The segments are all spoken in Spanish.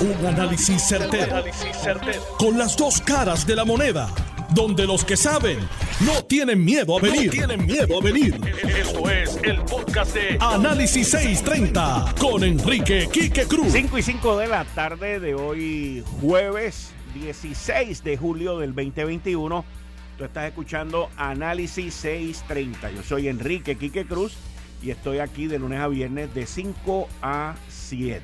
Un análisis certero, Con las dos caras de la moneda. Donde los que saben no tienen miedo a venir. tienen miedo a venir. Esto es el podcast de Análisis 630 con Enrique Quique Cruz. 5 y 5 de la tarde de hoy, jueves 16 de julio del 2021. Tú estás escuchando Análisis 630. Yo soy Enrique Quique Cruz y estoy aquí de lunes a viernes de 5 a 7.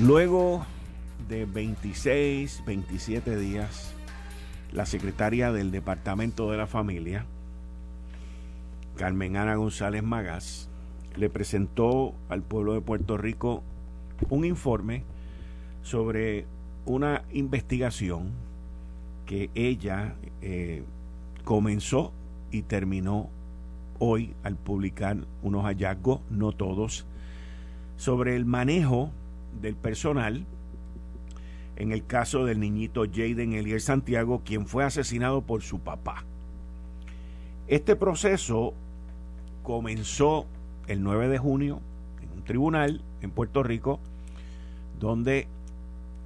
Luego de 26, 27 días, la secretaria del Departamento de la Familia, Carmen Ana González Magas, le presentó al pueblo de Puerto Rico un informe sobre una investigación que ella eh, comenzó y terminó hoy al publicar unos hallazgos, no todos, sobre el manejo del personal en el caso del niñito Jaden Elier Santiago, quien fue asesinado por su papá. Este proceso comenzó el 9 de junio en un tribunal en Puerto Rico, donde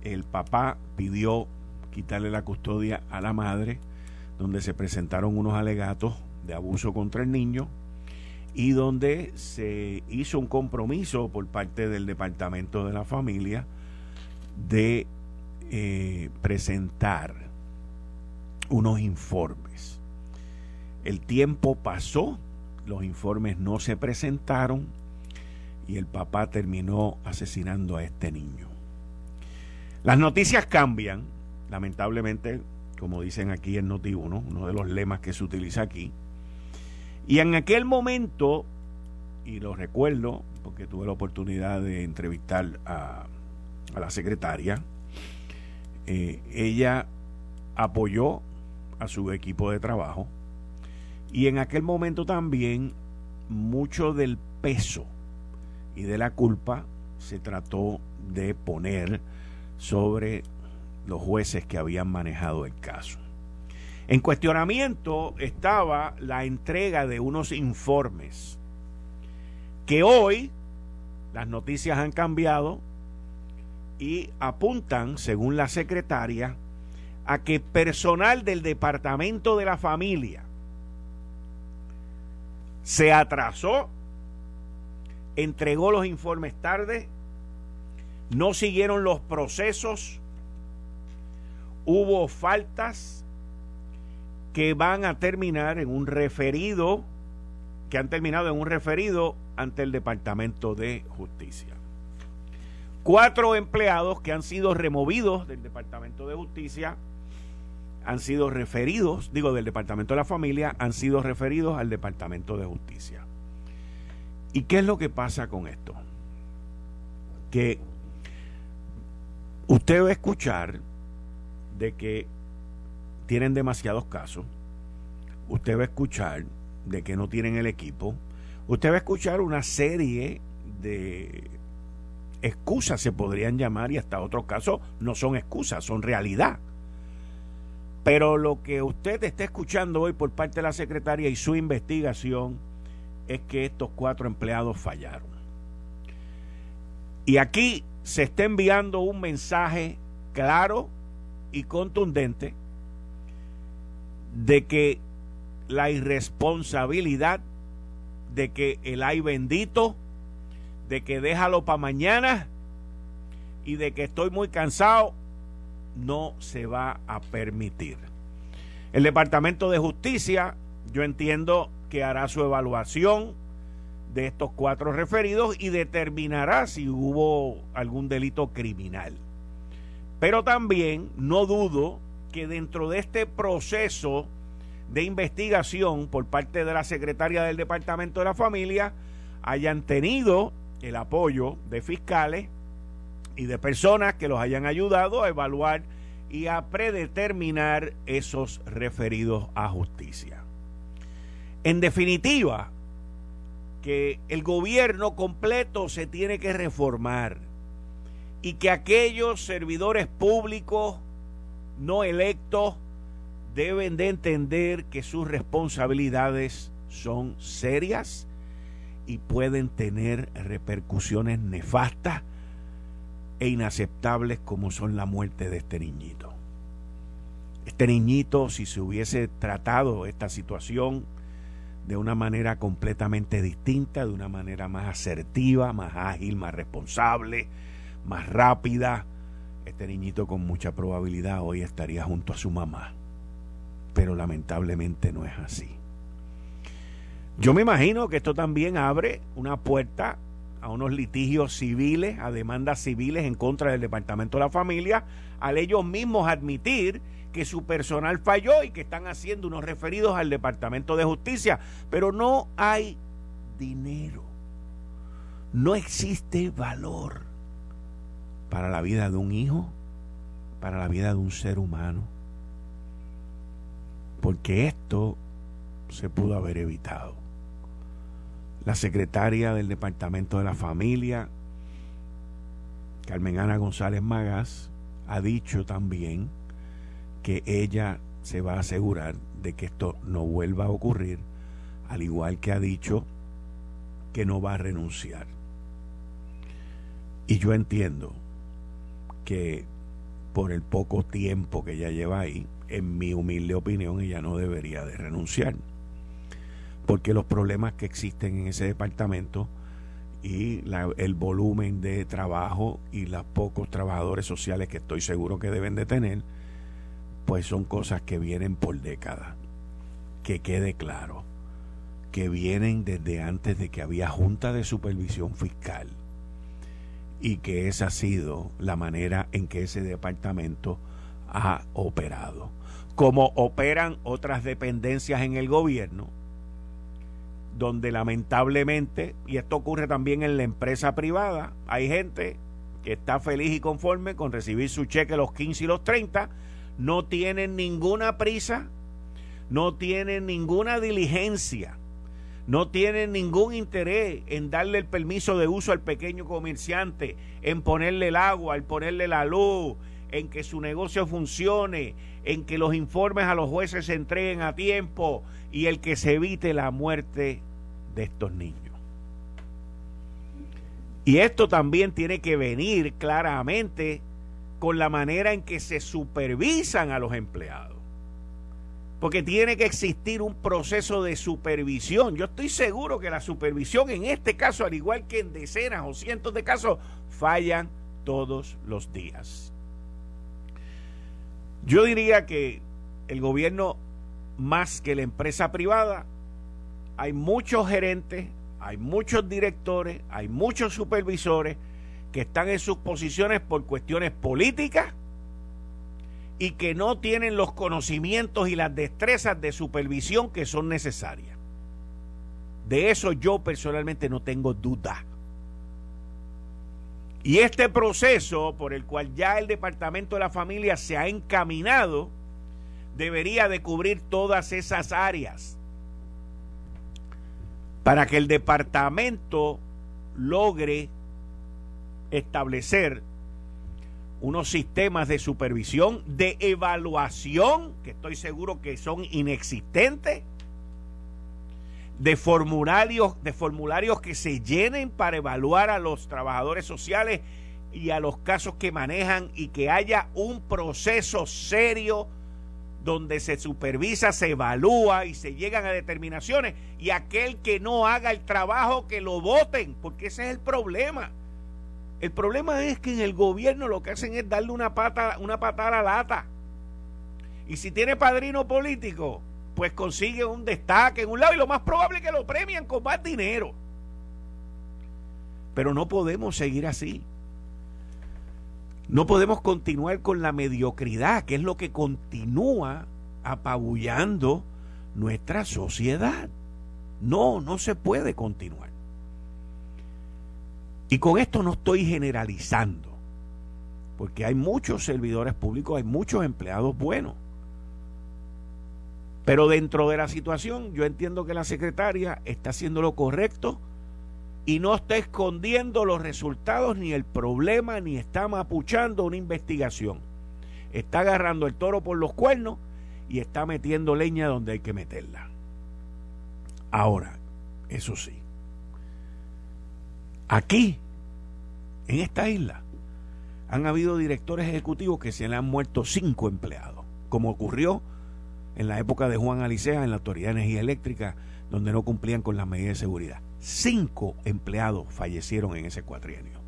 el papá pidió quitarle la custodia a la madre, donde se presentaron unos alegatos de abuso contra el niño, y donde se hizo un compromiso por parte del Departamento de la Familia de eh, presentar unos informes. El tiempo pasó, los informes no se presentaron y el papá terminó asesinando a este niño. Las noticias cambian, lamentablemente, como dicen aquí en Noti1, uno de los lemas que se utiliza aquí, y en aquel momento, y lo recuerdo, porque tuve la oportunidad de entrevistar a, la secretaria, eh, ella apoyó a su equipo de trabajo y en aquel momento también mucho del peso y de la culpa se trató de poner sobre los jueces que habían manejado el caso. En cuestionamiento estaba la entrega de unos informes que hoy las noticias han cambiado y apuntan, según la secretaria, a que personal del Departamento de la Familia se atrasó, entregó los informes tarde, no siguieron los procesos, hubo faltas que van a terminar en un referido, que han terminado en un referido ante el Departamento de Justicia. Cuatro empleados que han sido removidos del Departamento de Justicia han sido referidos, digo, del Departamento de la Familia, han sido referidos al Departamento de Justicia. ¿Y qué es lo que pasa con esto? Que usted va a escuchar de que tienen demasiados casos, usted va a escuchar de que no tienen el equipo, usted va a escuchar una serie de excusas, se podrían llamar, y hasta otros casos no son excusas, son realidad. Pero lo que usted está escuchando hoy por parte de la secretaria y su investigación es que estos cuatro empleados fallaron. Y aquí se está enviando un mensaje claro y contundente de que la irresponsabilidad, de que el ay bendito, de que déjalo para mañana y de que estoy muy cansado, no se va a permitir. El Departamento de Justicia, yo entiendo que hará su evaluación de estos cuatro referidos y determinará si hubo algún delito criminal. Pero también no dudo que dentro de este proceso de investigación por parte de la secretaria del Departamento de la Familia hayan tenido el apoyo de fiscales y de personas que los hayan ayudado a evaluar y a predeterminar esos referidos a justicia. En definitiva, que el gobierno completo se tiene que reformar y que aquellos servidores públicos no electos deben de entender que sus responsabilidades son serias y pueden tener repercusiones nefastas e inaceptables como son la muerte de este niñito. Este niñito, si se hubiese tratado esta situación de una manera completamente distinta, de una manera más asertiva, más ágil, más responsable, más rápida, este niñito con mucha probabilidad hoy estaría junto a su mamá. Pero lamentablemente no es así. Yo me imagino que esto también abre una puerta a unos litigios civiles, a demandas civiles en contra del Departamento de la Familia, al ellos mismos admitir que su personal falló y que están haciendo unos referidos al Departamento de Justicia, pero no hay dinero, no existe valor para la vida de un hijo, para la vida de un ser humano, porque esto se pudo haber evitado. La secretaria del Departamento de la Familia, Carmen Ana González Magas, ha dicho también que ella se va a asegurar de que esto no vuelva a ocurrir, al igual que ha dicho que no va a renunciar. Y yo entiendo que por el poco tiempo que ella lleva ahí, en mi humilde opinión, ella no debería de renunciar. Porque los problemas que existen en ese departamento y el volumen de trabajo y los pocos trabajadores sociales que estoy seguro que deben de tener, pues son cosas que vienen por décadas. Que quede claro, que vienen desde antes de que había Junta de Supervisión Fiscal y que esa ha sido la manera en que ese departamento ha operado. Como operan otras dependencias en el gobierno, donde lamentablemente, y esto ocurre también en la empresa privada, hay gente que está feliz y conforme con recibir su cheque los 15 y los 30, no tienen ninguna prisa, no tienen ninguna diligencia, no tienen ningún interés en darle el permiso de uso al pequeño comerciante, en ponerle el agua, en ponerle la luz, en que su negocio funcione, en que los informes a los jueces se entreguen a tiempo y el que se evite la muerte de estos niños. Y esto también tiene que venir claramente con la manera en que se supervisan a los empleados porque tiene que existir un proceso de supervisión. Yo estoy seguro que la supervisión en este caso, al igual que en decenas o cientos de casos, fallan todos los días. Yo diría que el gobierno, más que la empresa privada, hay muchos gerentes, hay muchos directores, hay muchos supervisores que están en sus posiciones por cuestiones políticas y que no tienen los conocimientos y las destrezas de supervisión que son necesarias. De eso yo personalmente no tengo duda. Y este proceso por el cual ya el Departamento de la Familia se ha encaminado debería de cubrir todas esas áreas para que el departamento logre establecer unos sistemas de supervisión, de evaluación, que estoy seguro que son inexistentes, de formularios, de formularios que se llenen para evaluar a los trabajadores sociales y a los casos que manejan y que haya un proceso serio donde se supervisa, se evalúa y se llegan a determinaciones y aquel que no haga el trabajo que lo voten, porque ese es el problema el problema es que en el gobierno lo que hacen es darle una pata, una patada a la lata. Y si tiene padrino político, pues consigue un destaque en un lado y lo más probable es que lo premian con más dinero. Pero no podemos seguir así. No podemos continuar con la mediocridad, que es lo que continúa apabullando nuestra sociedad. No, no se puede continuar. Y con esto no estoy generalizando, porque hay muchos servidores públicos, hay muchos empleados buenos. Pero dentro de la situación, yo entiendo que la secretaria está haciendo lo correcto y no está escondiendo los resultados ni el problema, ni está mapuchando una investigación. Está agarrando el toro por los cuernos y está metiendo leña donde hay que meterla. Ahora, eso sí, Aquí, en esta isla, han habido directores ejecutivos que se le han muerto cinco empleados, como ocurrió en la época de Juan Alicea en la Autoridad de Energía Eléctrica, donde no cumplían con las medidas de seguridad. Cinco empleados fallecieron en ese cuatrienio,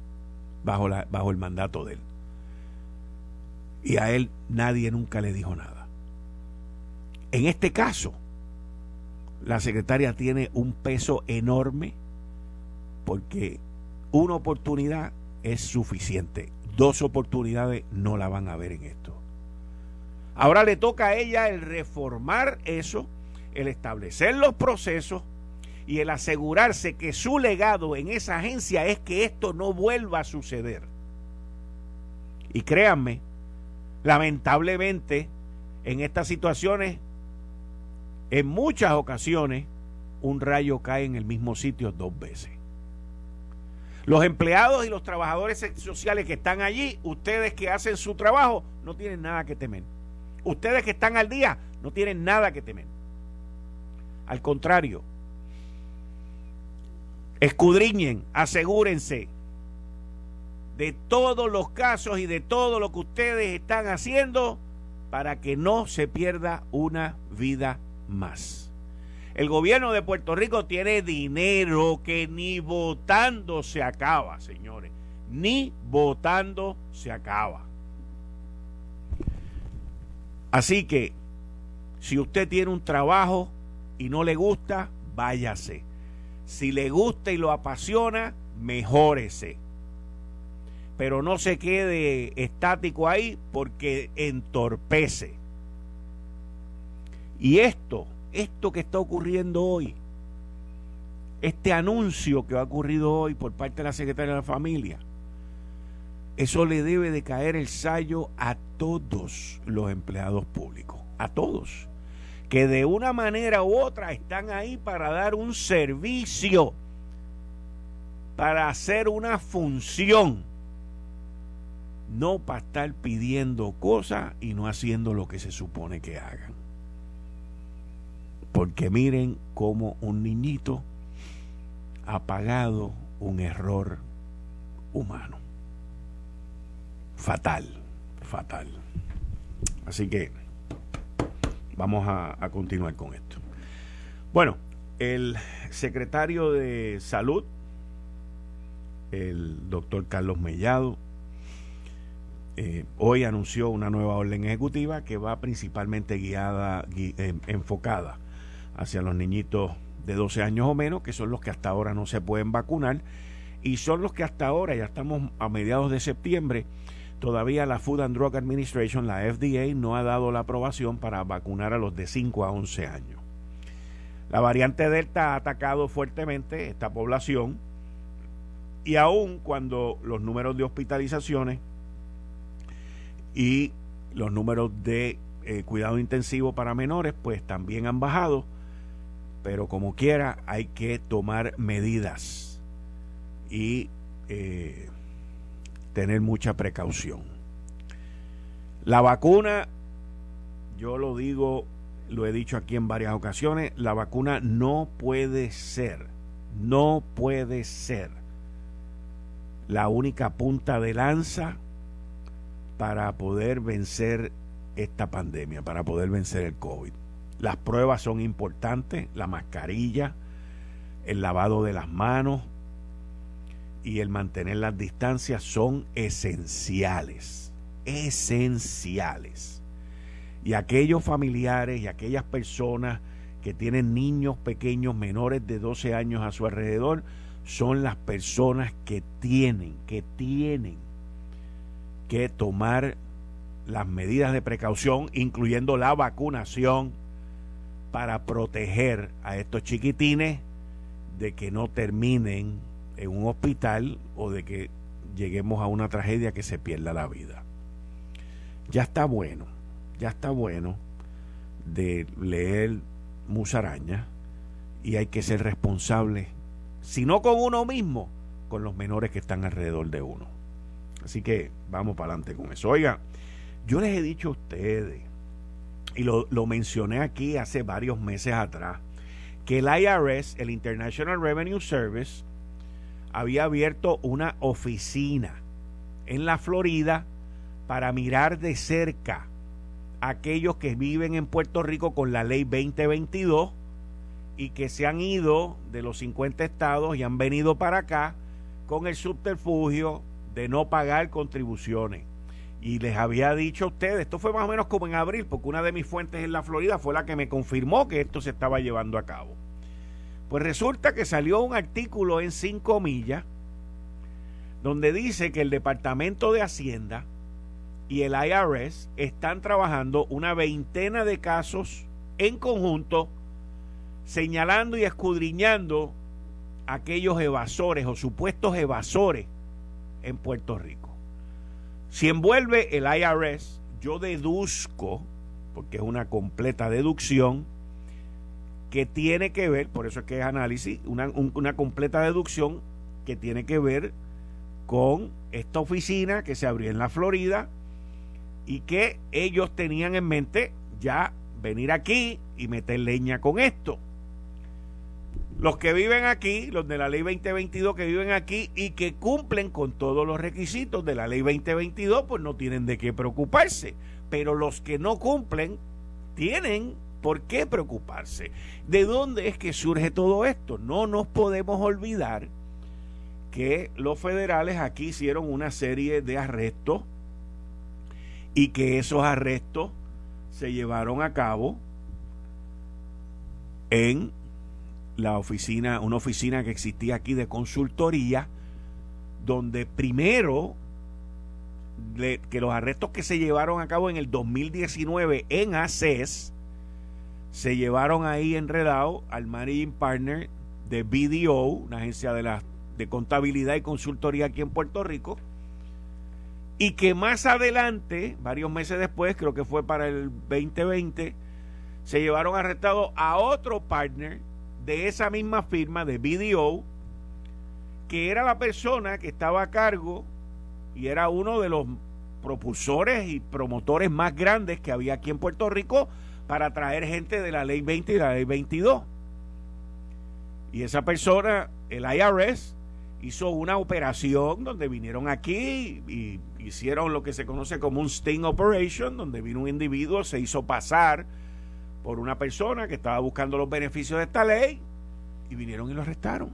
bajo, bajo el mandato de él. Y a él nadie nunca le dijo nada. En este caso, la secretaria tiene un peso enorme porque una oportunidad es suficiente. Dos oportunidades no la van a ver en esto. Ahora le toca a ella el reformar eso, el establecer los procesos y el asegurarse que su legado en esa agencia es que esto no vuelva a suceder. Y créanme, lamentablemente, en estas situaciones, en muchas ocasiones, un rayo cae en el mismo sitio dos veces. Los empleados y los trabajadores sociales que están allí, ustedes que hacen su trabajo, no tienen nada que temer. Ustedes que están al día, no tienen nada que temer. Al contrario, escudriñen, asegúrense de todos los casos y de todo lo que ustedes están haciendo para que no se pierda una vida más. El gobierno de Puerto Rico tiene dinero que ni votando se acaba, señores. Ni votando se acaba. Así que, si usted tiene un trabajo y no le gusta, váyase. Si le gusta y lo apasiona, mejórese. Pero no se quede estático ahí porque entorpece. Y esto, esto que está ocurriendo hoy, este anuncio que ha ocurrido hoy por parte de la Secretaria de la Familia, eso le debe de caer el sallo a todos los empleados públicos, a todos, que de una manera u otra están ahí para dar un servicio, para hacer una función, no para estar pidiendo cosas y no haciendo lo que se supone que hagan. Porque miren cómo un niñito ha pagado un error humano fatal, fatal. Así que vamos a, continuar con esto. Bueno, el secretario de Salud, el doctor Carlos Mellado, eh, hoy anunció una nueva orden ejecutiva que va principalmente guiada, em, enfocada hacia los niñitos de 12 años o menos, que son los que hasta ahora no se pueden vacunar, y son los que hasta ahora, ya estamos a mediados de septiembre, Todavía la Food and Drug Administration, la FDA, no ha dado la aprobación para vacunar a los de 5 a 11 años. La variante Delta ha atacado fuertemente esta población y aún cuando los números de hospitalizaciones y los números de eh, cuidado intensivo para menores pues también han bajado, pero como quiera hay que tomar medidas y eh, tener mucha precaución. La vacuna, yo lo digo, lo he dicho aquí en varias ocasiones, la vacuna no puede ser, no puede ser la única punta de lanza para poder vencer esta pandemia, para poder vencer el COVID. Las pruebas son importantes, la mascarilla, el lavado de las manos, y el mantener las distancias son esenciales, esenciales. Y aquellos familiares y aquellas personas que tienen niños pequeños menores de 12 años a su alrededor son las personas que tienen, que tienen que tomar las medidas de precaución, incluyendo la vacunación, para proteger a estos chiquitines de que no terminen en un hospital o de que lleguemos a una tragedia que se pierda la vida. Ya está bueno, ya está bueno de leer musaraña y hay que ser responsable, si no con uno mismo, con los menores que están alrededor de uno. Así que vamos para adelante con eso. Oiga, yo les he dicho a ustedes, y lo, lo mencioné aquí hace varios meses atrás, que el IRS, el International Revenue Service, había abierto una oficina en la Florida para mirar de cerca a aquellos que viven en Puerto Rico con la ley 2022 y que se han ido de los 50 estados y han venido para acá con el subterfugio de no pagar contribuciones. Y les había dicho a ustedes, esto fue más o menos como en abril, porque una de mis fuentes en la Florida fue la que me confirmó que esto se estaba llevando a cabo. Pues resulta que salió un artículo en 5 millas donde dice que el Departamento de Hacienda y el IRS están trabajando una veintena de casos en conjunto señalando y escudriñando aquellos evasores o supuestos evasores en Puerto Rico. Si envuelve el IRS, yo deduzco, porque es una completa deducción, que tiene que ver, por eso es que es análisis, una, una completa deducción que tiene que ver con esta oficina que se abrió en la Florida y que ellos tenían en mente ya venir aquí y meter leña con esto. Los que viven aquí, los de la ley 2022 que viven aquí y que cumplen con todos los requisitos de la ley 2022, pues no tienen de qué preocuparse. Pero los que no cumplen, tienen por qué preocuparse. ¿De dónde es que surge todo esto? No nos podemos olvidar que los federales aquí hicieron una serie de arrestos y que esos arrestos se llevaron a cabo en la oficina, una oficina que existía aquí de consultoría, donde primero que los arrestos que se llevaron a cabo en el 2019 en ACES se llevaron ahí enredado al managing partner de BDO, una agencia de, la, de contabilidad y consultoría aquí en Puerto Rico, y que más adelante, varios meses después, creo que fue para el 2020, se llevaron arrestado a otro partner de esa misma firma de BDO, que era la persona que estaba a cargo y era uno de los propulsores y promotores más grandes que había aquí en Puerto Rico para traer gente de la ley 20 y la ley 22. Y esa persona, el IRS, hizo una operación donde vinieron aquí y hicieron lo que se conoce como un sting operation, donde vino un individuo, se hizo pasar por una persona que estaba buscando los beneficios de esta ley y vinieron y lo arrestaron.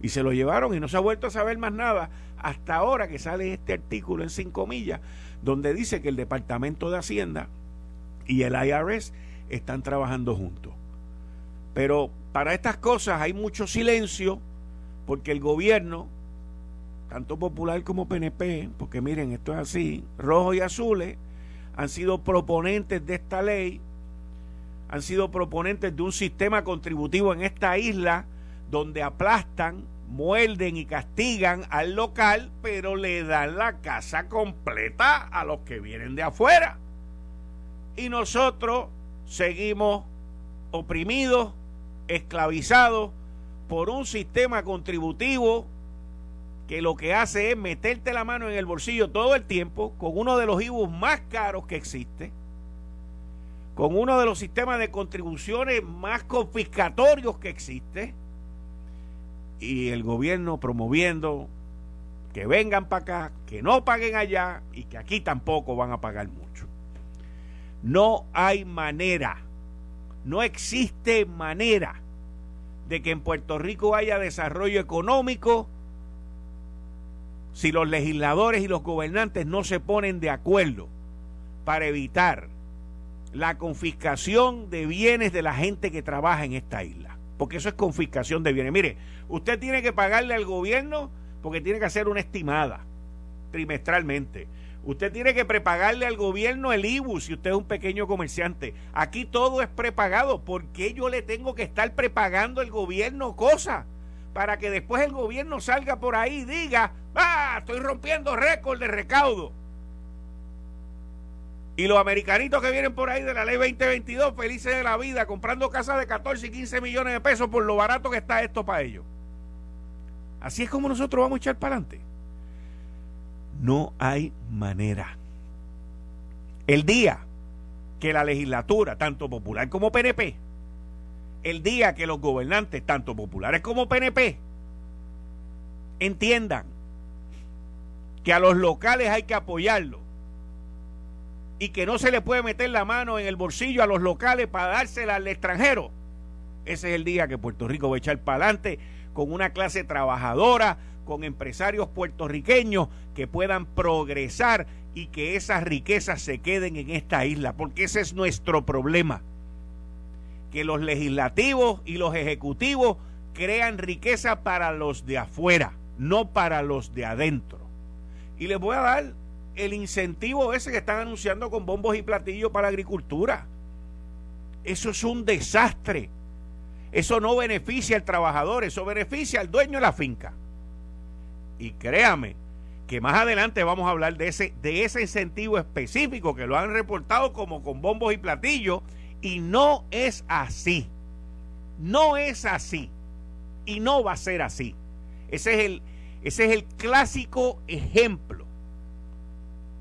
Y se lo llevaron y no se ha vuelto a saber más nada hasta ahora que sale este artículo en cinco millas, donde dice que el Departamento de Hacienda y el IRS están trabajando juntos. Pero para estas cosas hay mucho silencio porque el gobierno, tanto popular como PNP, porque miren, esto es así, rojos y azules, han sido proponentes de esta ley han sido proponentes de un sistema contributivo en esta isla donde aplastan, muerden y castigan al local, pero le dan la casa completa a los que vienen de afuera. Y nosotros seguimos oprimidos, esclavizados por un sistema contributivo que lo que hace es meterte la mano en el bolsillo todo el tiempo con uno de los IBUs más caros que existe con uno de los sistemas de contribuciones más confiscatorios que existe y el gobierno promoviendo que vengan para acá, que no paguen allá y que aquí tampoco van a pagar mucho. No hay manera, no existe manera de que en Puerto Rico haya desarrollo económico si los legisladores y los gobernantes no se ponen de acuerdo para evitar la confiscación de bienes de la gente que trabaja en esta isla. Porque eso es confiscación de bienes. Mire, usted tiene que pagarle al gobierno porque tiene que hacer una estimada trimestralmente. Usted tiene que prepagarle al gobierno el IBU si usted es un pequeño comerciante. Aquí todo es prepagado. ¿Por qué yo le tengo que estar prepagando al gobierno cosas? Para que después el gobierno salga por ahí y diga, ah, estoy rompiendo récord de recaudo. Y los americanitos que vienen por ahí de la ley 2022, felices de la vida, comprando casas de 14 y 15 millones de pesos por lo barato que está esto para ellos. Así es como nosotros vamos a echar para adelante. No hay manera. El día que la legislatura, tanto popular como PNP, el día que los gobernantes, tanto populares como PNP, entiendan que a los locales hay que apoyarlos y que no se le puede meter la mano en el bolsillo a los locales para dársela al extranjero. Ese es el día que Puerto Rico va a echar para adelante con una clase trabajadora, con empresarios puertorriqueños que puedan progresar y que esas riquezas se queden en esta isla, porque ese es nuestro problema. Que los legislativos y los ejecutivos crean riqueza para los de afuera, no para los de adentro. Y les voy a dar el incentivo ese que están anunciando con bombos y platillos para la agricultura. Eso es un desastre. Eso no beneficia al trabajador, eso beneficia al dueño de la finca. Y créame que más adelante vamos a hablar de ese, de ese incentivo específico que lo han reportado como con bombos y platillos y no es así. No es así. Y no va a ser así. Ese es el, ese es el clásico ejemplo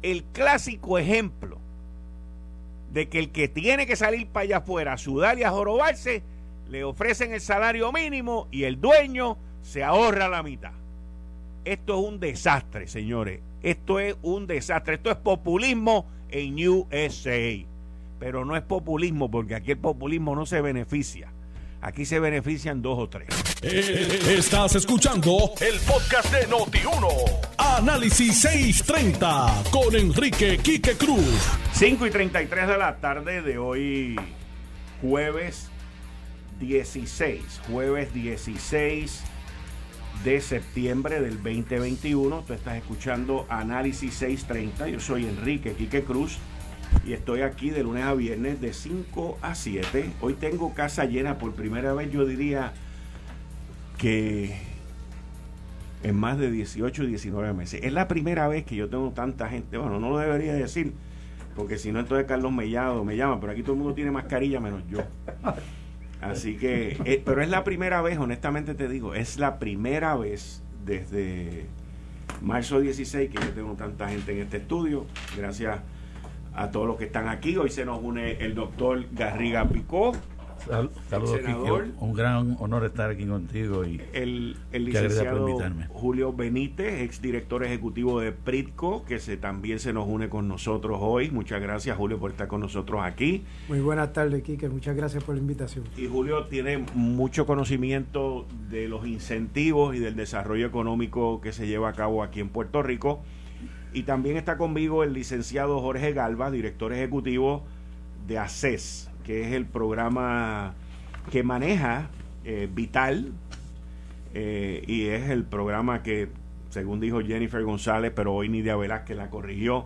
el clásico ejemplo de que el que tiene que salir para allá afuera a sudar y a jorobarse, le ofrecen el salario mínimo y el dueño se ahorra la mitad. Esto es un desastre, señores. Esto es un desastre. Esto es populismo en USA. Pero no es populismo porque aquí el populismo no se beneficia. Aquí se benefician dos o tres. Eh, estás escuchando el podcast de Noti1. Análisis 630 con Enrique Quique Cruz. 5 y 33 de la tarde de hoy, jueves 16. Jueves 16 de septiembre del 2021. Tú estás escuchando Análisis 630. Yo soy Enrique Quique Cruz y estoy aquí de lunes a viernes de 5 a 7. Hoy tengo casa llena por primera vez, yo diría que en más de 18 y 19 meses. Es la primera vez que yo tengo tanta gente. Bueno, no lo debería decir, porque si no, entonces Carlos Mellado me llama, pero aquí todo el mundo tiene mascarilla menos yo. Así que, eh, pero es la primera vez, honestamente te digo, es la primera vez desde marzo 16 que yo tengo tanta gente en este estudio. Gracias a todos los que están aquí. Hoy se nos une el doctor Garriga Picó. Saludos, Un gran honor estar aquí contigo y el, el licenciado Julio Benítez, exdirector ejecutivo de Pritco, que se, también se nos une con nosotros hoy. Muchas gracias, Julio, por estar con nosotros aquí. Muy buenas tardes, Quique. Muchas gracias por la invitación. Y Julio tiene mucho conocimiento de los incentivos y del desarrollo económico que se lleva a cabo aquí en Puerto Rico y también está conmigo el licenciado Jorge Galva, director ejecutivo de ACES, que es el programa que maneja eh, Vital eh, y es el programa que, según dijo Jennifer González, pero hoy Nidia Velázquez la corrigió,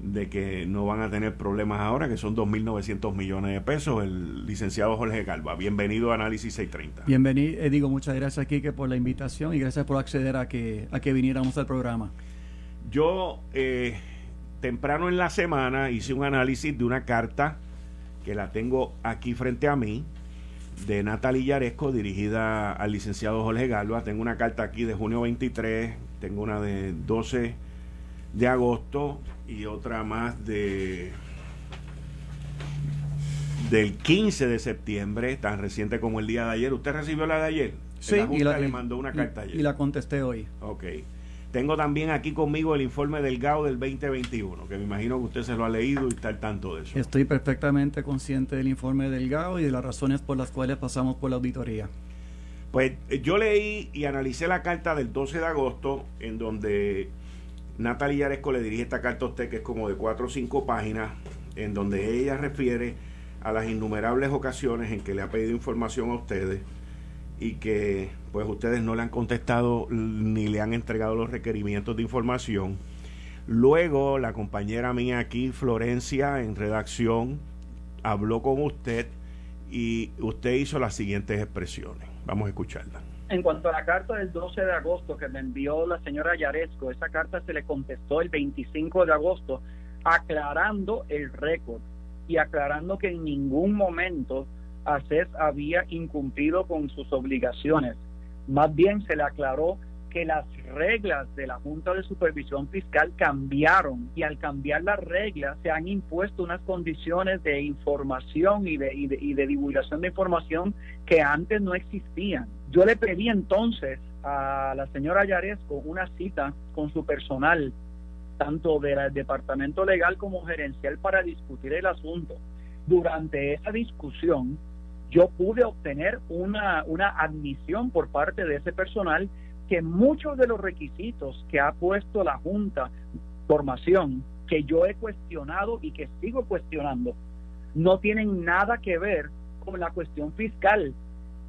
de que no van a tener problemas ahora, que son 2.900 millones de pesos. El licenciado Jorge Galva, bienvenido a Análisis 630. Bienvenido, eh, digo muchas gracias, Kike, por la invitación y gracias por acceder a que, a que viniéramos al programa. Yo eh, temprano en la semana hice un análisis de una carta que la tengo aquí frente a mí de Natalie Yaresco dirigida al licenciado Jorge Galva. Tengo una carta aquí de junio 23, tengo una de 12 de agosto y otra más de del 15 de septiembre, tan reciente como el día de ayer. ¿Usted recibió la de ayer? Sí, y la, le mandó una carta ayer. Y la contesté hoy. Ok. Tengo también aquí conmigo el informe del GAO del 2021, que me imagino que usted se lo ha leído y está al tanto de eso. Estoy perfectamente consciente del informe del GAO y de las razones por las cuales pasamos por la auditoría. Pues eh, yo leí y analicé la carta del 12 de agosto, en donde Natalia Yaresco le dirige esta carta a usted, que es como de cuatro o cinco páginas, en donde ella refiere a las innumerables ocasiones en que le ha pedido información a ustedes y que pues ustedes no le han contestado ni le han entregado los requerimientos de información. Luego la compañera mía aquí, Florencia, en redacción, habló con usted y usted hizo las siguientes expresiones. Vamos a escucharla. En cuanto a la carta del 12 de agosto que me envió la señora Yaresco, esa carta se le contestó el 25 de agosto aclarando el récord y aclarando que en ningún momento ACES había incumplido con sus obligaciones. Más bien se le aclaró que las reglas de la Junta de Supervisión Fiscal cambiaron y al cambiar las reglas se han impuesto unas condiciones de información y de, y de, divulgación de información que antes no existían. Yo le pedí entonces a la señora Yaresco una cita con su personal tanto del departamento legal como gerencial para discutir el asunto. Durante esa discusión, yo pude obtener una, una admisión por parte de ese personal que muchos de los requisitos que ha puesto la Junta formación que yo he cuestionado y que sigo cuestionando no tienen nada que ver con la cuestión fiscal,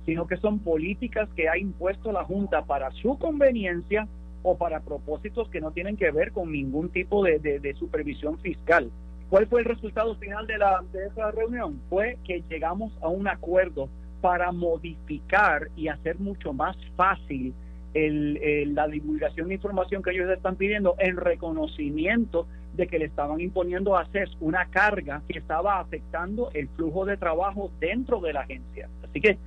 sino que son políticas que ha impuesto la Junta para su conveniencia o para propósitos que no tienen que ver con ningún tipo de, de, supervisión fiscal. ¿Cuál fue el resultado final de, la, de esa reunión? Fue que llegamos a un acuerdo para modificar y hacer mucho más fácil el, la divulgación de información que ellos están pidiendo en reconocimiento de que le estaban imponiendo a CES una carga que estaba afectando el flujo de trabajo dentro de la agencia. Así que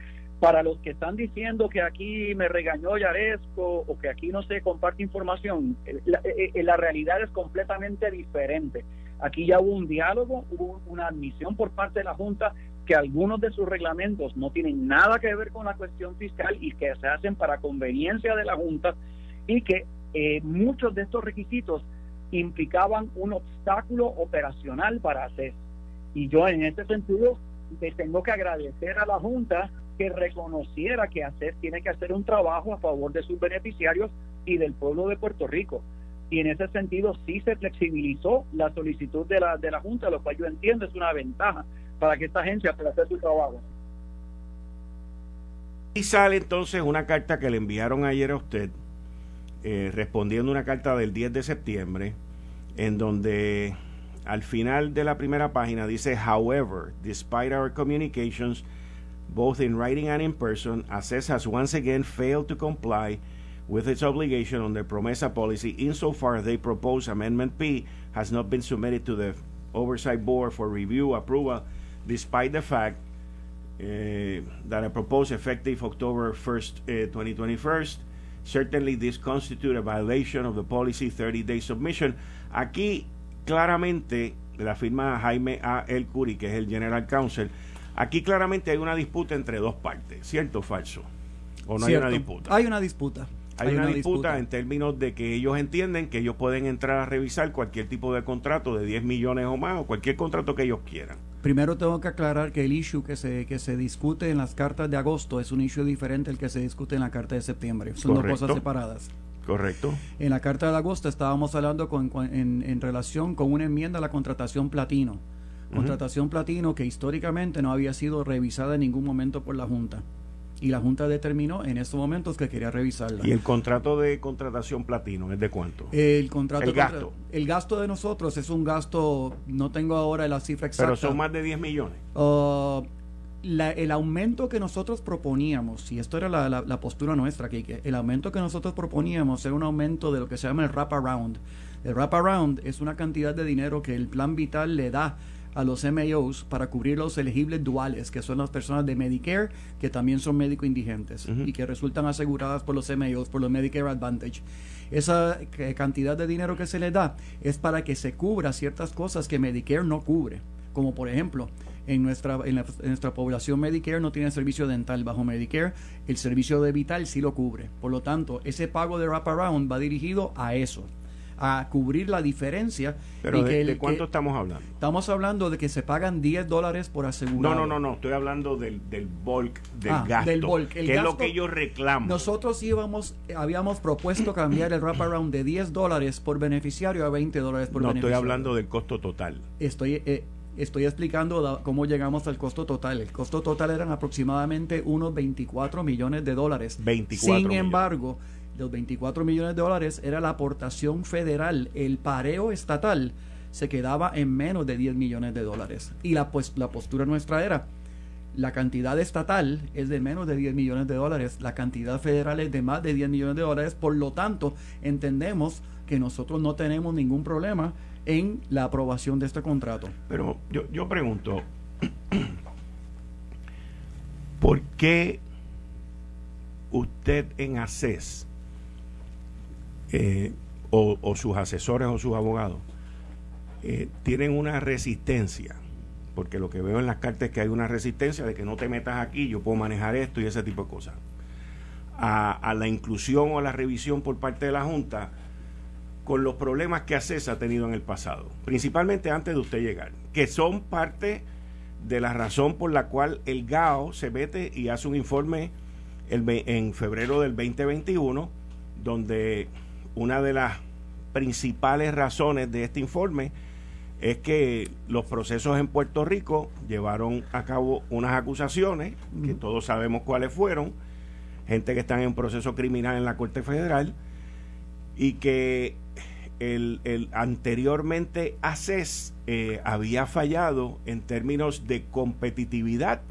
para los que están diciendo que aquí me regañó Yaresco o que aquí no se comparte información, la, eh, eh, la realidad es completamente diferente. Aquí ya hubo un diálogo, hubo una admisión por parte de la Junta que algunos de sus reglamentos no tienen nada que ver con la cuestión fiscal y que se hacen para conveniencia de la Junta y que eh, muchos de estos requisitos implicaban un obstáculo operacional para hacer. Y yo en este sentido le tengo que agradecer a la Junta que reconociera que hacer tiene que hacer un trabajo a favor de sus beneficiarios y del pueblo de Puerto Rico. Y en ese sentido sí se flexibilizó la solicitud de la, de la Junta, lo cual yo entiendo es una ventaja para que esta agencia pueda hacer su trabajo. Y sale entonces una carta que le enviaron ayer a usted, eh, respondiendo una carta del 10 de septiembre, en donde al final de la primera página dice, however, despite our communications, both in writing and in person, ACES has once again failed to comply with its obligation on the PROMESA policy insofar as they propose Amendment P has not been submitted to the Oversight Board for review, approval, despite the fact uh, that a proposed effective October 1st, uh, 2021, certainly this constitute a violation of the policy 30-day submission. Aquí claramente la firma Jaime A. El Curi, que es el General Counsel, aquí claramente hay una disputa entre dos partes, ¿cierto o falso? ¿O no hay una disputa? Hay una disputa. Hay, una, disputa, en términos de que ellos entienden que ellos pueden entrar a revisar cualquier tipo de contrato de 10 millones o más o cualquier contrato que ellos quieran. Primero tengo que aclarar que el issue que se, que se discute en las cartas de agosto es un issue diferente al que se discute en la carta de septiembre. Son dos cosas separadas. Correcto. En la carta de agosto estábamos hablando con, en, en, relación con una enmienda a la contratación platino. Contratación platino que históricamente no había sido revisada en ningún momento por la Junta y la Junta determinó en estos momentos que quería revisarla. ¿Y el contrato de contratación platino es de cuánto? El contrato el gasto. el gasto de nosotros es un gasto, no tengo ahora la cifra exacta. Pero son más de 10 millones. Uh, el aumento que nosotros proponíamos, y esto era la, la, postura nuestra, que el aumento que nosotros proponíamos era un aumento de lo que se llama el wraparound. El wraparound es una cantidad de dinero que el plan vital le da a los MAOs para cubrir los elegibles duales, que son las personas de Medicare que también son médico indigentes y que resultan aseguradas por los MAOs, por los Medicare Advantage. Esa cantidad de dinero que se le da es para que se cubra ciertas cosas que Medicare no cubre, como por ejemplo, en nuestra, en, nuestra población Medicare no tiene servicio dental bajo Medicare, el servicio de vital sí lo cubre. Por lo tanto, ese pago de wraparound va dirigido a eso a cubrir la diferencia. Pero de, cuánto estamos hablando? Estamos hablando de que se pagan 10 dólares por asegurado. No, no, no, no, estoy hablando del, del bulk, del ah, gasto. Del bulk. que es lo que ellos reclaman. Nosotros íbamos, habíamos propuesto cambiar el wraparound de 10 dólares por beneficiario a 20 dólares por beneficiario. No, estoy hablando del costo total. Estoy... Eh, estoy explicando cómo llegamos al costo total. El costo total eran aproximadamente unos 24 millones de dólares. 24 Sin embargo, los 24 millones de dólares era la aportación federal. El pareo estatal se quedaba en menos de 10 millones de dólares. Y la, pues, la postura nuestra era, la cantidad estatal es de menos de 10 millones de dólares, la cantidad federal es de más de 10 millones de dólares, por lo tanto entendemos que nosotros no tenemos ningún problema en la aprobación de este contrato. Pero yo, yo pregunto, ¿por qué usted en ACES eh, o, sus asesores o sus abogados eh, tienen una resistencia, porque lo que veo en las cartas es que hay una resistencia de que no te metas aquí, yo puedo manejar esto y ese tipo de cosas, a, la inclusión o a la revisión por parte de la Junta con los problemas que ACES ha tenido en el pasado, principalmente antes de usted llegar, que son parte de la razón por la cual el GAO se mete y hace un informe en febrero del 2021, donde una de las principales razones de este informe es que los procesos en Puerto Rico llevaron a cabo unas acusaciones, que todos sabemos cuáles fueron, gente que está en proceso criminal en la Corte Federal, y que el, el anteriormente ACES eh, había fallado en términos de competitividad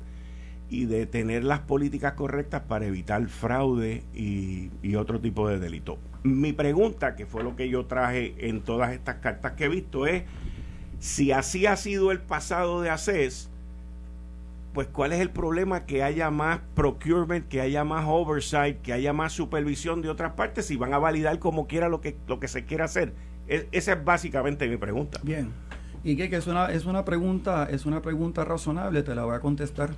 y de tener las políticas correctas para evitar fraude y, y, otro tipo de delito. Mi pregunta, que fue lo que yo traje en todas estas cartas que he visto, es si así ha sido el pasado de ACES, pues cuál es el problema que haya más procurement, que haya más oversight, que haya más supervisión de otras partes y van a validar como quiera lo que, lo que se quiera hacer. esa es básicamente mi pregunta. Bien. Y que, es una, es una pregunta, es una pregunta razonable, te la voy a contestar.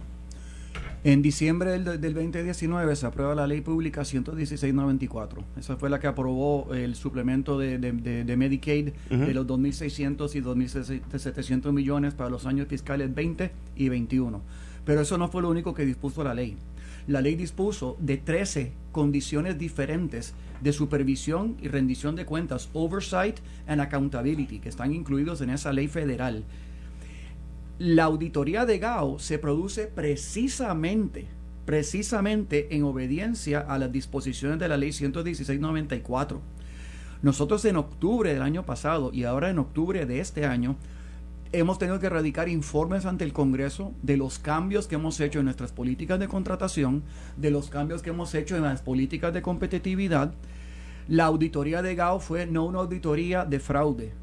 En diciembre del, del 2019 se aprueba la ley pública 11694. Esa fue la que aprobó el suplemento de, de, Medicaid de los 2.600 y 2.700 millones para los años fiscales 20 y 21. Pero eso no fue lo único que dispuso la ley. La ley dispuso de 13 condiciones diferentes de supervisión y rendición de cuentas, oversight and accountability, que están incluidos en esa ley federal. La auditoría de GAO se produce precisamente, precisamente en obediencia a las disposiciones de la ley 11694. Nosotros en octubre del año pasado y ahora en octubre de este año hemos tenido que radicar informes ante el Congreso de los cambios que hemos hecho en nuestras políticas de contratación, de los cambios que hemos hecho en las políticas de competitividad. La auditoría de GAO fue no una auditoría de fraude.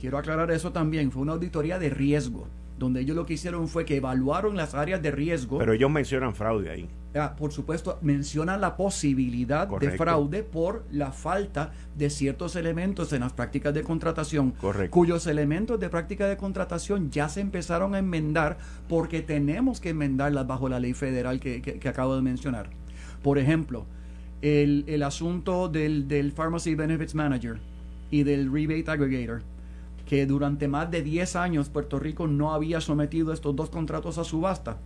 Quiero aclarar eso también, fue una auditoría de riesgo donde ellos lo que hicieron fue que evaluaron las áreas de riesgo. Pero ellos mencionan fraude ahí. Ah, por supuesto, mencionan la posibilidad de fraude por la falta de ciertos elementos en las prácticas de contratación, cuyos elementos de práctica de contratación ya se empezaron a enmendar porque tenemos que enmendarlas bajo la ley federal que, acabo de mencionar. Por ejemplo, el, el asunto del, del Pharmacy Benefits Manager y del Rebate Aggregator que durante más de 10 años Puerto Rico no había sometido estos dos contratos a subasta.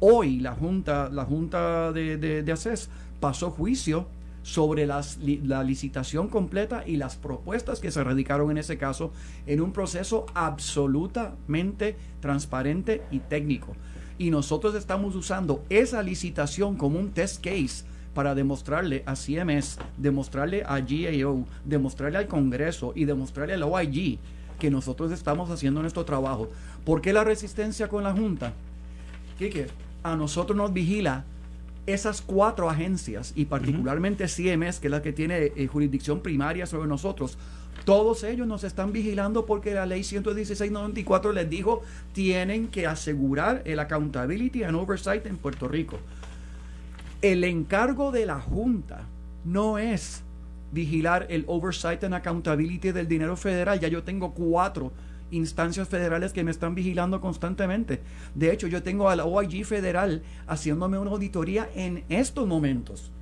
Hoy la Junta, la junta de, de, ACES pasó juicio sobre la licitación completa y las propuestas que se radicaron en ese caso en un proceso absolutamente transparente y técnico. Y nosotros estamos usando esa licitación como un test case para demostrarle a CMS, demostrarle a GAO, demostrarle al Congreso y demostrarle al OIG que nosotros estamos haciendo nuestro trabajo. ¿Por qué la resistencia con la Junta? que a nosotros nos vigila esas cuatro agencias y particularmente CMS, que es la que tiene eh, jurisdicción primaria sobre nosotros, todos ellos nos están vigilando porque la ley 11694 les dijo tienen que asegurar el accountability and oversight en Puerto Rico. El encargo de la Junta no es vigilar el oversight and accountability del dinero federal. Ya yo tengo cuatro instancias federales que me están vigilando constantemente. De hecho, yo tengo a la OIG federal haciéndome una auditoría en estos momentos.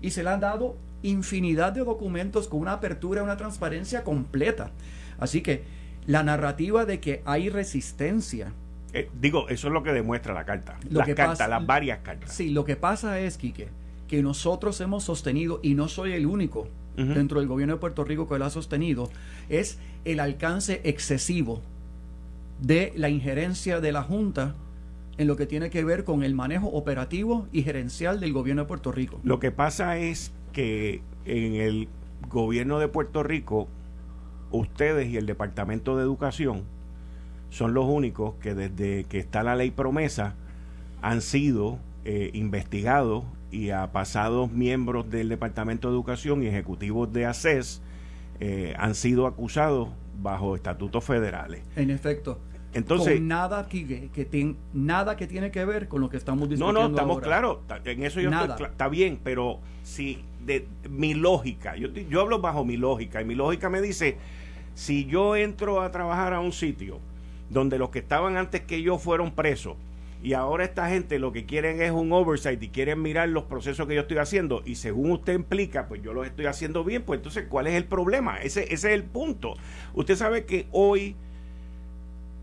Y se le han dado infinidad de documentos con una apertura, una transparencia completa. Así que la narrativa de que hay resistencia. Eh, digo, eso es lo que demuestra la carta. las cartas, las varias cartas. Sí, lo que pasa es, Quique, que nosotros hemos sostenido, y no soy el único, dentro del gobierno de Puerto Rico que lo ha sostenido, es el alcance excesivo de la injerencia de la Junta en lo que tiene que ver con el manejo operativo y gerencial del gobierno de Puerto Rico. Lo que pasa es que en el gobierno de Puerto Rico, ustedes y el Departamento de Educación son los únicos que desde que está la ley promesa han sido eh, investigados y a pasados miembros del Departamento de Educación y ejecutivos de ACES eh, han sido acusados bajo estatutos federales. En efecto. Entonces, nada que, que nada que tiene que ver con lo que estamos discutiendo. No, no, estamos claros. En eso yo estoy está bien, pero si de mi lógica, yo, yo hablo bajo mi lógica y mi lógica me dice, si yo entro a trabajar a un sitio donde los que estaban antes que yo fueron presos y ahora esta gente lo que quieren es un oversight y quieren mirar los procesos que yo estoy haciendo y según usted implica, pues yo los estoy haciendo bien, pues entonces ¿cuál es el problema? Ese, es el punto. Usted sabe que hoy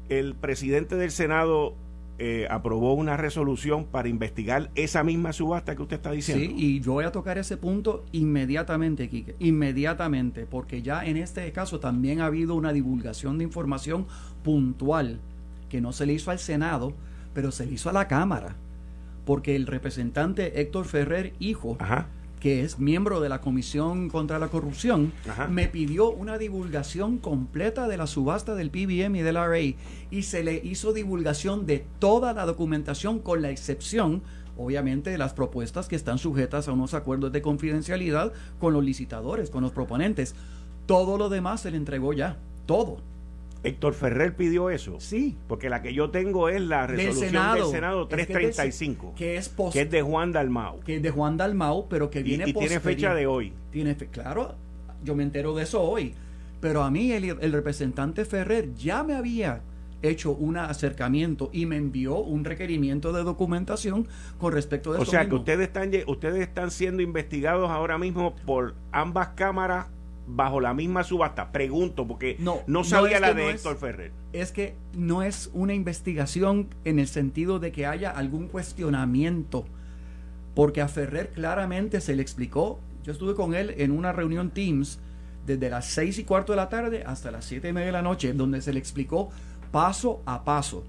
el presidente del Senado eh, aprobó una resolución para investigar esa misma subasta que usted está diciendo. Sí, y yo voy a tocar ese punto inmediatamente, Quique, inmediatamente, porque ya en este caso también ha habido una divulgación de información puntual que no se le hizo al Senado, pero se le hizo a la Cámara, porque el representante Héctor Ferrer, hijo, que es miembro de la Comisión contra la Corrupción, me pidió una divulgación completa de la subasta del PBM y del RA y se le hizo divulgación de toda la documentación con la excepción obviamente de las propuestas que están sujetas a unos acuerdos de confidencialidad con los licitadores, con los proponentes. Todo lo demás se le entregó ya, todo. Héctor Ferrer pidió eso. Sí. Porque la que yo tengo es la resolución del Senado, 335. que, es que es de Juan Dalmau. Que es de Juan Dalmau, pero que viene Y, y tiene fecha de hoy. Tiene claro, yo me entero de eso hoy. Pero a mí el, el representante Ferrer ya me había hecho un acercamiento y me envió un requerimiento de documentación con respecto de. O sea que ustedes están ustedes están siendo investigados ahora mismo por ambas cámaras bajo la misma subasta? Pregunto, porque no, no sabía la de Héctor Ferrer. Es que no es una investigación en el sentido de que haya algún cuestionamiento, porque a Ferrer claramente se le explicó, yo estuve con él en una reunión Teams desde las seis y cuarto de la tarde hasta las siete y media de la noche, donde se le explicó paso a paso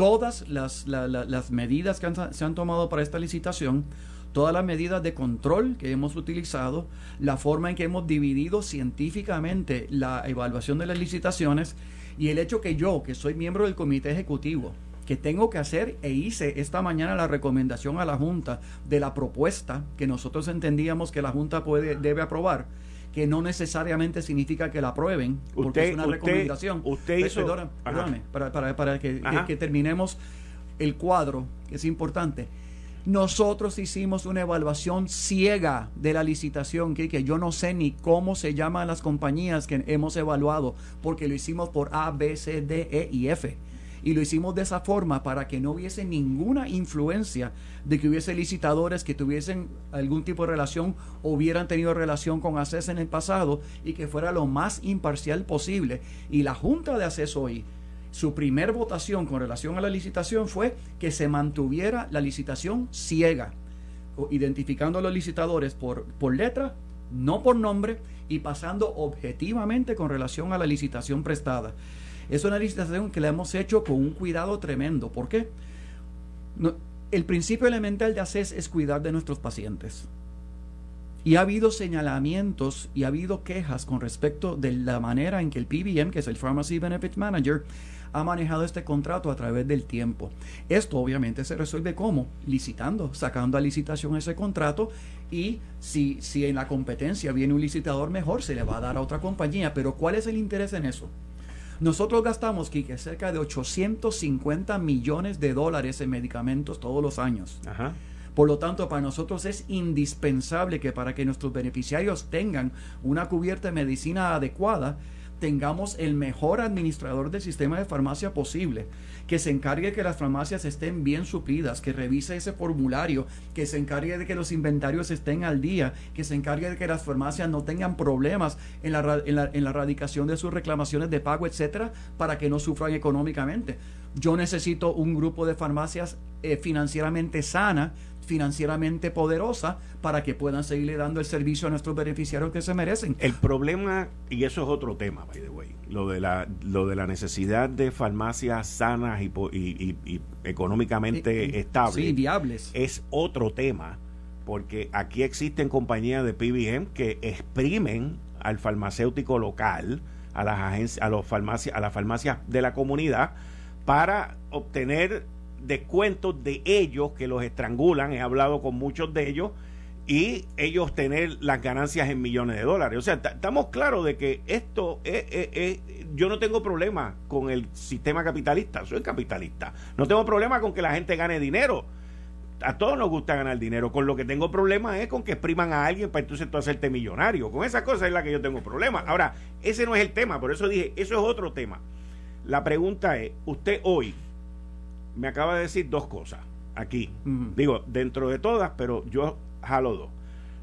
todas las, las medidas que se han tomado para esta licitación, todas las medidas de control que hemos utilizado, la forma en que hemos dividido científicamente la evaluación de las licitaciones y el hecho que yo, que soy miembro del comité ejecutivo, que tengo que hacer e hice esta mañana la recomendación a la Junta de la propuesta que nosotros entendíamos que la Junta puede, debe aprobar, que no necesariamente significa que la aprueben, porque es una recomendación. Usted hizo, perdóname, para, para, para que, que terminemos el cuadro, que es importante nosotros hicimos una evaluación ciega de la licitación, que, yo no sé ni cómo se llaman las compañías que hemos evaluado, porque lo hicimos por A, B, C, D, E y F. Y lo hicimos de esa forma para que no hubiese ninguna influencia de que hubiese licitadores que tuviesen algún tipo de relación o hubieran tenido relación con ACES en el pasado y que fuera lo más imparcial posible. Y la Junta de ACES hoy su primer votación con relación a la licitación fue que se mantuviera la licitación ciega, identificando a los licitadores por, por letra, no por nombre, y pasando objetivamente con relación a la licitación prestada. Es una licitación que la hemos hecho con un cuidado tremendo. ¿Por qué? el principio elemental de ACES es cuidar de nuestros pacientes. Y ha habido señalamientos y ha habido quejas con respecto de la manera en que el PBM, que es el Pharmacy Benefit Manager, ha manejado este contrato a través del tiempo. Esto obviamente se resuelve como licitando, sacando a licitación ese contrato y si, si en la competencia viene un licitador mejor, se le va a dar a otra compañía. Pero ¿cuál es el interés en eso? Nosotros gastamos, cerca de 850 millones de dólares en medicamentos todos los años. Por lo tanto, para nosotros es indispensable que para que nuestros beneficiarios tengan una cubierta de medicina adecuada, tengamos el mejor administrador del sistema de farmacia posible, que se encargue que las farmacias estén bien suplidas, que revise ese formulario, que se encargue de que los inventarios estén al día, que se encargue de que las farmacias no tengan problemas en la, en la, en la radicación de sus reclamaciones de pago, etcétera, para que no sufran económicamente. Yo necesito un grupo de farmacias eh, financieramente sana financieramente poderosa para que puedan seguirle dando el servicio a nuestros beneficiarios que se merecen. El problema, y eso es otro tema, by the way, lo de la, lo de la necesidad de farmacias sanas y, y, económicamente estables. viables. Es otro tema, porque aquí existen compañías de PBM que exprimen al farmacéutico local, a las agencias, a los farmacias, a las farmacias de la comunidad para obtener descuentos de ellos que los estrangulan, he hablado con muchos de ellos, y ellos tener las ganancias en millones de dólares. O sea, estamos claros de que esto es, yo no tengo problema con el sistema capitalista, soy capitalista. No tengo problema con que la gente gane dinero. A todos nos gusta ganar dinero. Con lo que tengo problema es con que expriman a alguien para entonces tú hacerte millonario. Con esa cosa es la que yo tengo problema. Ahora, ese no es el tema, por eso dije, eso es otro tema. La pregunta es, usted hoy, me acaba de decir dos cosas aquí. Digo, dentro de todas, pero yo jalo dos.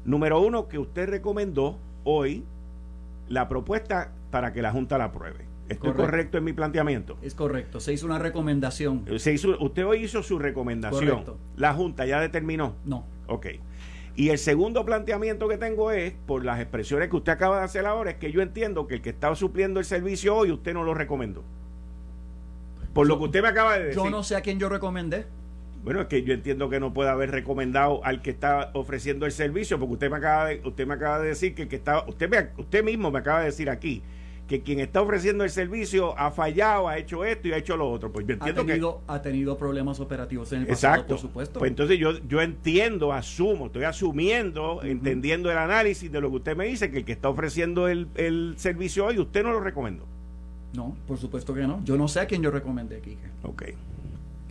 Número uno, que usted recomendó hoy la propuesta para que la Junta la apruebe. ¿Estoy correcto. en mi planteamiento? Es correcto. Se hizo una recomendación. Se hizo, usted hoy hizo su recomendación. ¿La Junta ya determinó? No. Ok. Y el segundo planteamiento que tengo es, por las expresiones que usted acaba de hacer ahora, es que yo entiendo que el que estaba supliendo el servicio hoy, usted no lo recomendó. Por lo que usted me acaba de decir. Yo no sé a quién yo recomendé. Bueno, es que yo entiendo que no puede haber recomendado al que está ofreciendo el servicio, porque usted me acaba de, usted me acaba de decir que el que está, usted, me, usted mismo me acaba de decir aquí que quien está ofreciendo el servicio ha fallado, ha hecho esto y ha hecho lo otro. Pues yo entiendo ha tenido, que ha tenido problemas operativos en el pasado, exacto. por supuesto. Pues entonces yo, yo entiendo, asumo, estoy asumiendo, entendiendo el análisis de lo que usted me dice, que el que está ofreciendo el, el servicio hoy, usted no lo recomendó. No, por supuesto que no. Yo no sé a quién yo recomendé, Kike. Ok.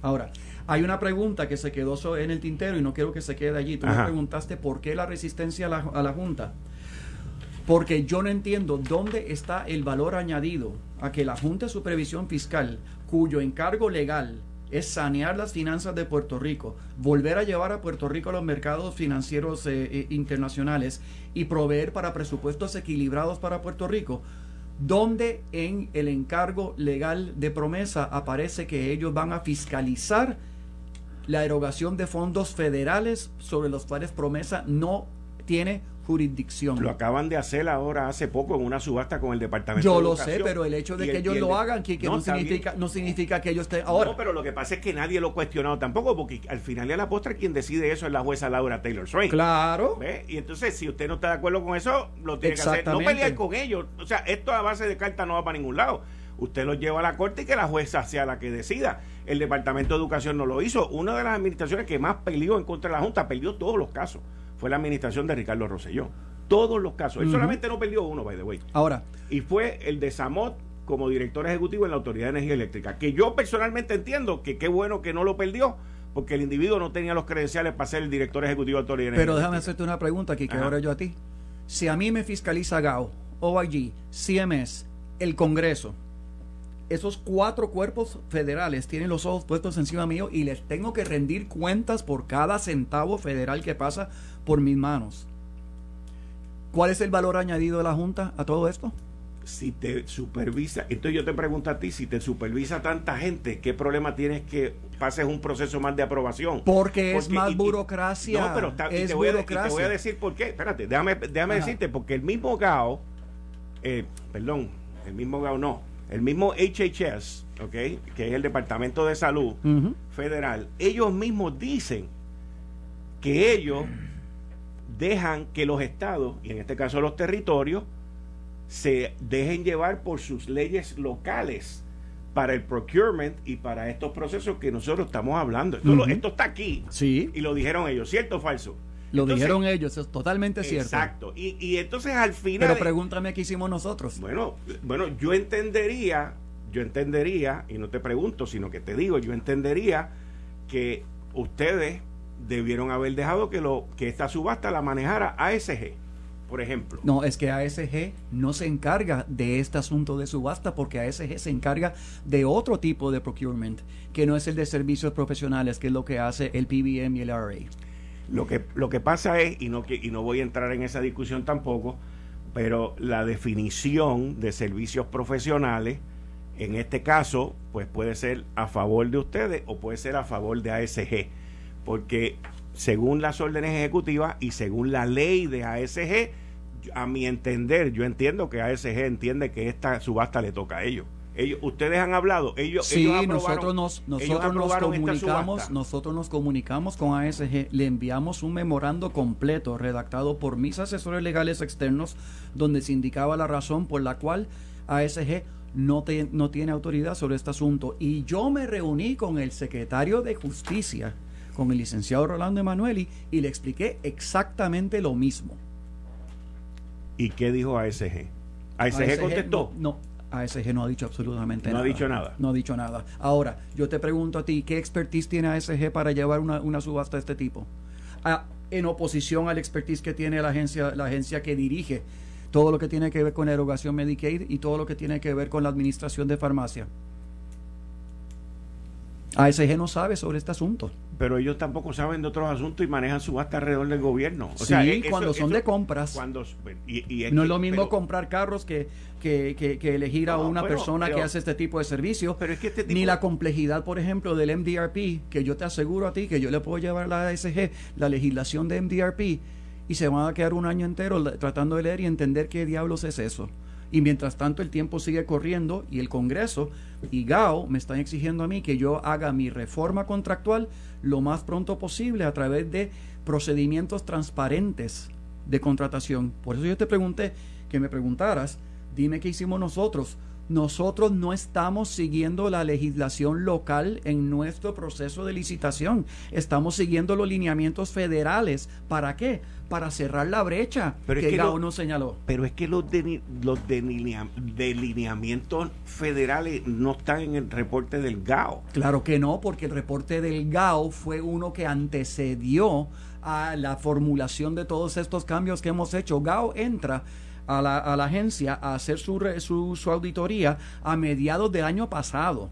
Ahora, hay una pregunta que se quedó en el tintero y no quiero que se quede allí. Tú me preguntaste por qué la resistencia a la, a la Junta porque yo no entiendo dónde está el valor añadido a que la Junta de Supervisión Fiscal, cuyo encargo legal es sanear las finanzas de Puerto Rico, volver a llevar a Puerto Rico a los mercados financieros eh, eh, internacionales y proveer para presupuestos equilibrados para Puerto Rico, donde en el encargo legal de promesa aparece que ellos van a fiscalizar la erogación de fondos federales sobre los cuales promesa no tiene jurisdicción. Lo acaban de hacer ahora hace poco en una subasta con el Departamento Yo lo sé, pero el hecho de que ellos lo hagan, que, no, significa, no significa que ellos estén ahora. No, pero lo que pasa es que nadie lo ha cuestionado tampoco, porque al final y a la postre quien decide eso es la jueza Laura Taylor Swain. Claro. Y entonces, si usted no está de acuerdo con eso, lo tiene que hacer. No pelear con ellos. O sea, esto a base de carta no va para ningún lado. Usted lo lleva a la corte y que la jueza sea la que decida. El Departamento de Educación no lo hizo. Una de las administraciones que más peleó en contra de la Junta, perdió todos los casos, fue la administración de Ricardo Rosselló todos los casos. Él solamente no perdió uno, by the way. Ahora. Y fue el de Samot como director ejecutivo en la Autoridad de Energía Eléctrica, que yo personalmente entiendo que qué bueno que no lo perdió, porque el individuo no tenía los credenciales para ser el director ejecutivo de la Autoridad de Energía Pero déjame hacerte una pregunta aquí, que ahora yo a ti. Si a mí me fiscaliza GAO, OIG, CMS, el Congreso, esos cuatro cuerpos federales tienen los ojos puestos encima mío y les tengo que rendir cuentas por cada centavo federal que pasa por mis manos. ¿Cuál es el valor añadido de la Junta a todo esto? Si te supervisa, entonces yo te pregunto a ti, si te supervisa tanta gente, ¿qué problema tienes que pases un proceso más de aprobación? Porque, es más burocracia. no, pero te, voy a, decir por qué. Espérate, déjame, déjame decirte, porque el mismo GAO, eh, perdón, el mismo GAO no, el mismo HHS, ¿ok? que es el Departamento de Salud Federal, ellos mismos dicen que ellos dejan que los estados, y en este caso los territorios, se dejen llevar por sus leyes locales para el procurement y para estos procesos que nosotros estamos hablando. Esto, está aquí. Sí. Y lo dijeron ellos, ¿cierto o falso? Lo dijeron ellos, es totalmente cierto. Exacto. Y, y entonces al final... Pero pregúntame qué hicimos nosotros. Bueno, bueno, yo entendería, yo entendería, y no te pregunto, sino que te digo, yo entendería que ustedes debieron haber dejado que, lo, que esta subasta la manejara ASG, por ejemplo. No, es que ASG no se encarga de este asunto de subasta porque ASG se encarga de otro tipo de procurement, que no es el de servicios profesionales, que es lo que hace el PBM y el RA. Lo que, lo que pasa es, y no, y no voy a entrar en esa discusión tampoco, pero la definición de servicios profesionales, en este caso, pues puede ser a favor de ustedes o puede ser a favor de ASG porque según las órdenes ejecutivas y según la ley de ASG, a mi entender, yo entiendo que ASG entiende que esta subasta le toca a ellos. Ellos, ustedes han hablado, ellos, sí, nosotros nos, nosotros nos comunicamos, nosotros nos comunicamos con ASG, le enviamos un memorando completo redactado por mis asesores legales externos, donde se indicaba la razón por la cual ASG no, no tiene autoridad sobre este asunto. Y yo me reuní con el secretario de Justicia con el licenciado Rolando Emanueli y le expliqué exactamente lo mismo. ¿Y qué dijo ASG? ¿ASG, contestó? No, ASG no ha dicho absolutamente nada. No ha dicho nada. No ha dicho nada. Ahora, yo te pregunto a ti, ¿qué expertise tiene ASG para llevar una, subasta de este tipo? Ah, en oposición al expertise que tiene la agencia, la agencia que dirige todo lo que tiene que ver con la erogación Medicaid y todo lo que tiene que ver con la administración de farmacia. ASG no sabe sobre este asunto. Pero ellos tampoco saben de otros asuntos y manejan subasta alrededor del gobierno. O sí, e-, cuando son de compras. Cuando, no es lo mismo comprar carros que, que, elegir a una persona que hace este tipo de servicios. Pero es que este Ni la complejidad, por ejemplo, del MDRP, que yo te aseguro a ti que yo le puedo llevar a la ASG la legislación de MDRP y se van a quedar un año entero tratando de leer y entender qué diablos es eso. Y mientras tanto el tiempo sigue corriendo y el Congreso y GAO me están exigiendo a mí que yo haga mi reforma contractual lo más pronto posible a través de procedimientos transparentes de contratación. Por eso yo te pregunté que me preguntaras, dime qué hicimos nosotros. Nosotros no estamos siguiendo la legislación local en nuestro proceso de licitación. Estamos siguiendo los lineamientos federales. ¿Para qué? Para cerrar la brecha que, GAO nos señaló. Pero es que los, los delineamientos federales no están en el reporte del GAO. Claro que no, porque el reporte del GAO fue uno que antecedió a la formulación de todos estos cambios que hemos hecho. GAO entra a la, a la agencia a hacer su, su, su auditoría a mediados del año pasado.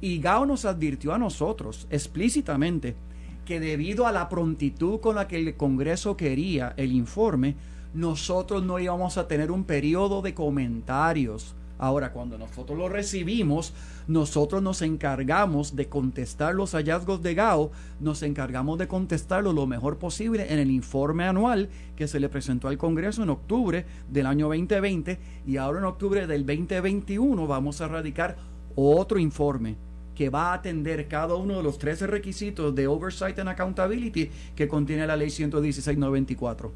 Y GAO nos advirtió a nosotros explícitamente que debido a la prontitud con la que el Congreso quería el informe, nosotros no íbamos a tener un periodo de comentarios Ahora, cuando nosotros lo recibimos, nosotros nos encargamos de contestar los hallazgos de GAO, nos encargamos de contestarlo lo mejor posible en el informe anual que se le presentó al Congreso en octubre del año 2020 y ahora en octubre del 2021 vamos a radicar otro informe que va a atender cada uno de los 13 requisitos de Oversight and Accountability que contiene la ley 11694.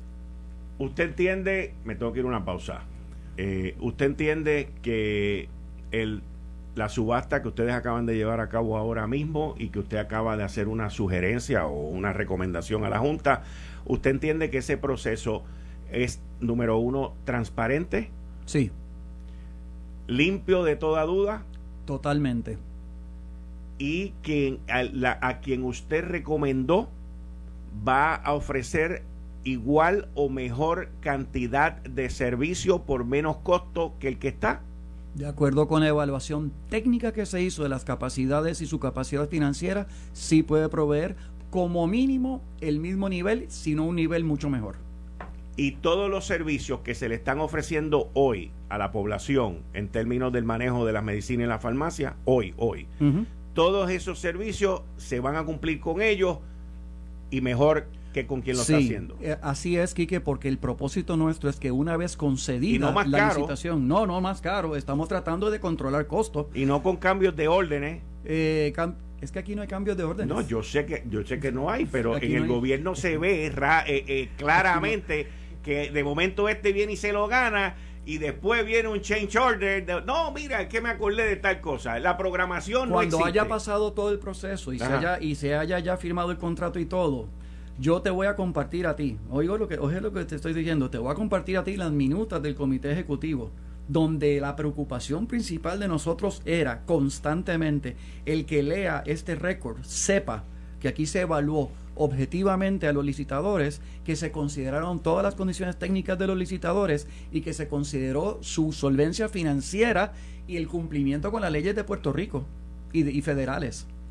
Usted entiende, me tengo que ir a una pausa. Eh, ¿Usted entiende que el, la subasta que ustedes acaban de llevar a cabo ahora mismo y que usted acaba de hacer una sugerencia o una recomendación a la Junta, ¿usted entiende que ese proceso es, número uno, transparente? Sí. ¿Limpio de toda duda? Totalmente. Y que a quien usted recomendó va a ofrecer igual o mejor cantidad de servicio por menos costo que el que está? De acuerdo con la evaluación técnica que se hizo de las capacidades y su capacidad financiera, sí puede proveer como mínimo el mismo nivel, sino un nivel mucho mejor. Y todos los servicios que se le están ofreciendo hoy a la población en términos del manejo de las medicinas en la farmacia, hoy, hoy, todos esos servicios se van a cumplir con ellos y mejor que con quien lo está haciendo. Eh, así es, Quique, porque el propósito nuestro es que una vez concedida la licitación, no, no más caro, estamos tratando de controlar costos. Y no con cambios de órdenes. Eh, es que aquí no hay cambios de órdenes. No, yo sé que, yo sé que no hay, pero en el gobierno se ve eh, claramente que de momento este viene y se lo gana y después viene un change order. no, mira, es que me acordé de tal cosa. La programación Cuando haya pasado todo el proceso y se, haya, y se haya ya firmado el contrato y todo, yo te voy a compartir a ti, oigo lo que, oye lo que te estoy diciendo, te voy a compartir a ti las minutas del comité ejecutivo, donde la preocupación principal de nosotros era constantemente el que lea este récord, sepa que aquí se evaluó objetivamente a los licitadores, que se consideraron todas las condiciones técnicas de los licitadores y que se consideró su solvencia financiera y el cumplimiento con las leyes de Puerto Rico y, y federales.